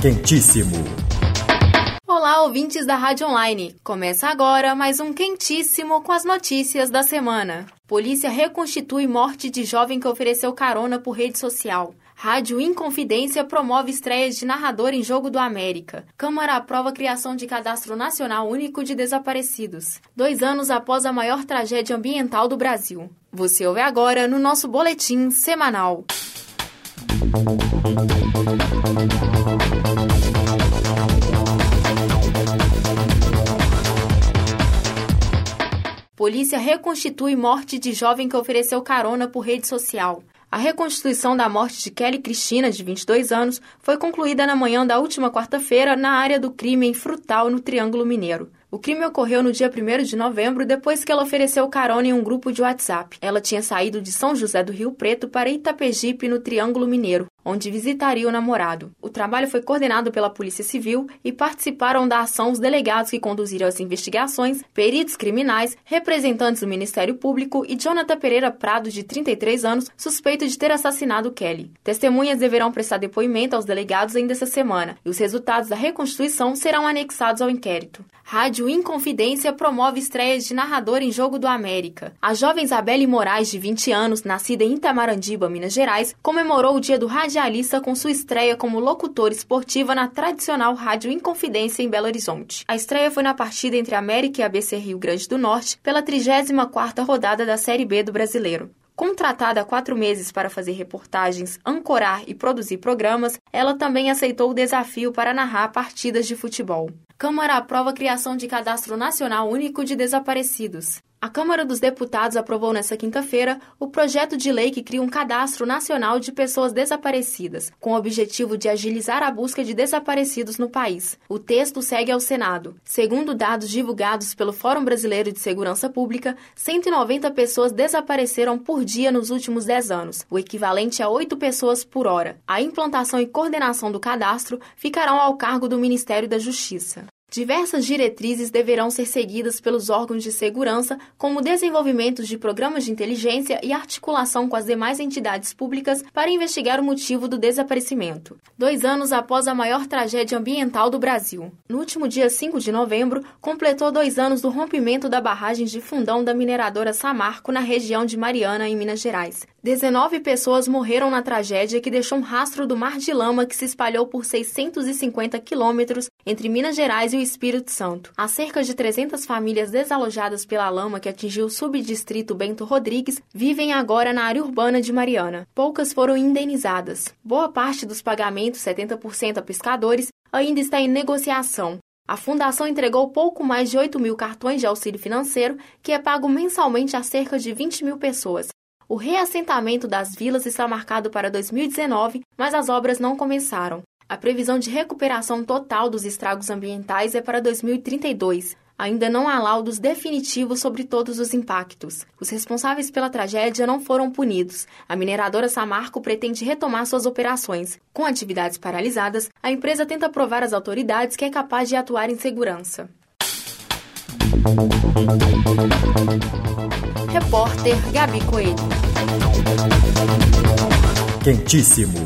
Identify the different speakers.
Speaker 1: Quentíssimo.
Speaker 2: Olá, ouvintes da Rádio Online. Começa agora mais um Quentíssimo com as notícias da semana. Polícia reconstitui morte de jovem que ofereceu carona por rede social. Rádio Inconfidência promove estreias de narrador em Jogo do América. Câmara aprova a criação de cadastro nacional único de desaparecidos. Dois anos após a maior tragédia ambiental do Brasil. Você ouve agora no nosso boletim semanal. Polícia reconstitui morte de jovem que ofereceu carona por rede social. A reconstituição da morte de Kelly Cristina, de 22 anos, foi concluída na manhã da última quarta-feira na área do crime em Frutal, no Triângulo Mineiro. O crime ocorreu no dia 1 de novembro, depois que ela ofereceu carona em um grupo de WhatsApp. Ela tinha saído de São José do Rio Preto para Itapejipe, no Triângulo Mineiro, onde visitaria o namorado. O trabalho foi coordenado pela Polícia Civil e participaram da ação os delegados que conduziram as investigações, peritos criminais, representantes do Ministério Público e Jonathan Pereira Prado, de 33 anos, suspeito de ter assassinado Kelly. Testemunhas deverão prestar depoimento aos delegados ainda essa semana e os resultados da reconstituição serão anexados ao inquérito. Rádio Inconfidência promove estreias de narrador em Jogo do América. A jovem Isabelle Moraes, de 20 anos, nascida em Itamarandiba, Minas Gerais, comemorou o dia do radialista com sua estreia como locutora esportiva na tradicional Rádio Inconfidência em Belo Horizonte. A estreia foi na partida entre América e ABC Rio Grande do Norte pela 34ª rodada da Série B do Brasileiro. Contratada há quatro meses para fazer reportagens, ancorar e produzir programas, ela também aceitou o desafio para narrar partidas de futebol. Câmara aprova a criação de Cadastro Nacional Único de Desaparecidos. A Câmara dos Deputados aprovou nesta quinta-feira o projeto de lei que cria um cadastro nacional de pessoas desaparecidas, com o objetivo de agilizar a busca de desaparecidos no país. O texto segue ao Senado. Segundo dados divulgados pelo Fórum Brasileiro de Segurança Pública, 190 pessoas desapareceram por dia nos últimos 10 anos, o equivalente a 8 pessoas por hora. A implantação e coordenação do cadastro ficarão ao cargo do Ministério da Justiça. Diversas diretrizes deverão ser seguidas pelos órgãos de segurança, como desenvolvimento de programas de inteligência e articulação com as demais entidades públicas para investigar o motivo do desaparecimento. Dois anos após a maior tragédia ambiental do Brasil. No último dia 5 de novembro, completou dois anos do rompimento da barragem de fundão da mineradora Samarco na região de Mariana, em Minas Gerais. 19 pessoas morreram na tragédia que deixou um rastro do mar de lama que se espalhou por 650 quilômetros entre Minas Gerais e o Espírito Santo. Há cerca de 300 famílias desalojadas pela lama que atingiu o subdistrito Bento Rodrigues vivem agora na área urbana de Mariana. Poucas foram indenizadas. Boa parte dos pagamentos, 70% a pescadores, ainda está em negociação. A fundação entregou pouco mais de 8 mil cartões de auxílio financeiro, que é pago mensalmente a cerca de 20 mil pessoas. O reassentamento das vilas está marcado para 2019, mas as obras não começaram. A previsão de recuperação total dos estragos ambientais é para 2032. Ainda não há laudos definitivos sobre todos os impactos. Os responsáveis pela tragédia não foram punidos. A mineradora Samarco pretende retomar suas operações. Com atividades paralisadas, a empresa tenta provar às autoridades que é capaz de atuar em segurança. Repórter Gabi Coelho.
Speaker 1: Quentíssimo.